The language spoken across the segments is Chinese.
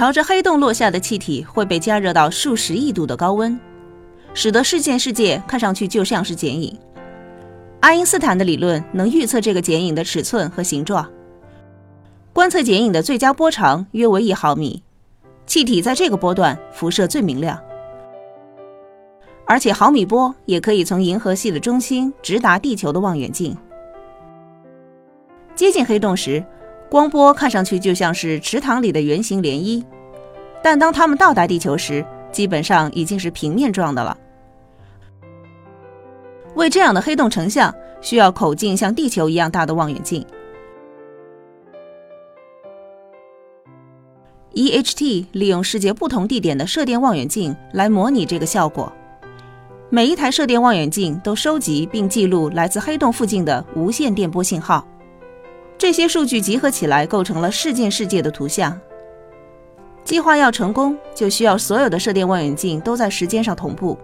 朝着黑洞落下的气体会被加热到数十亿度的高温，使得事件世界看上去就像是剪影。爱因斯坦的理论能预测这个剪影的尺寸和形状，观测剪影的最佳波长约为一毫米，气体在这个波段辐射最明亮。而且毫米波也可以从银河系的中心直达地球的望远镜。接近黑洞时，光波看上去就像是池塘里的圆形涟漪，但当它们到达地球时，基本上已经是平面状的了。为这样的黑洞成像，需要口径像地球一样大的望远镜。EHT 利用世界不同地点的射电望远镜来模拟这个效果。每一台射电望远镜都收集并记录来自黑洞附近的无线电波信号，这些数据集合起来构成了事件世界的图像。计划要成功，就需要所有的射电望远镜都在时间上同步。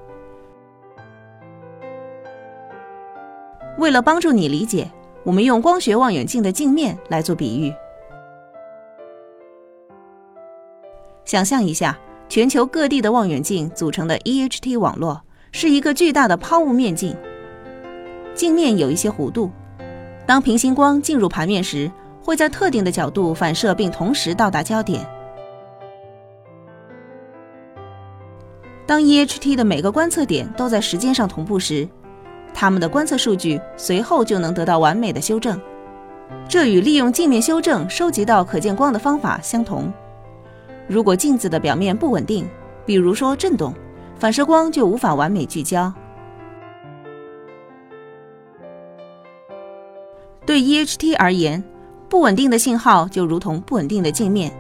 为了帮助你理解，我们用光学望远镜的镜面来做比喻。想象一下，全球各地的望远镜组成的 EHT 网络。是一个巨大的抛物面镜，镜面有一些弧度。当平行光进入盘面时，会在特定的角度反射，并同时到达焦点。当 EHT 的每个观测点都在时间上同步时，它们的观测数据随后就能得到完美的修正。这与利用镜面修正收集到可见光的方法相同。如果镜子的表面不稳定，比如说振动。反射光就无法完美聚焦。对 EHT 而言，不稳定的信号就如同不稳定的镜面。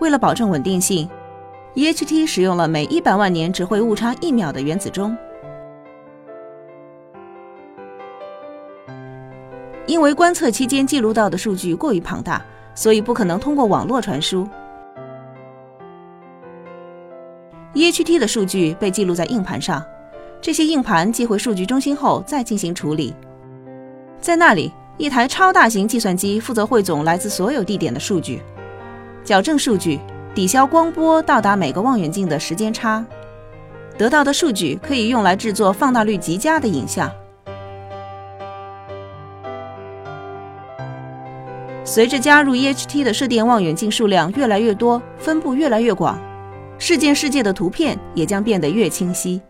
为了保证稳定性，EHT 使用了每一百万年只会误差一秒的原子钟。因为观测期间记录到的数据过于庞大，所以不可能通过网络传输。EHT 的数据被记录在硬盘上，这些硬盘寄回数据中心后再进行处理。在那里，一台超大型计算机负责汇总来自所有地点的数据，矫正数据，抵消光波到达每个望远镜的时间差。得到的数据可以用来制作放大率极佳的影像。随着加入 EHT 的射电望远镜数量越来越多，分布越来越广。事件世界的图片也将变得越清晰。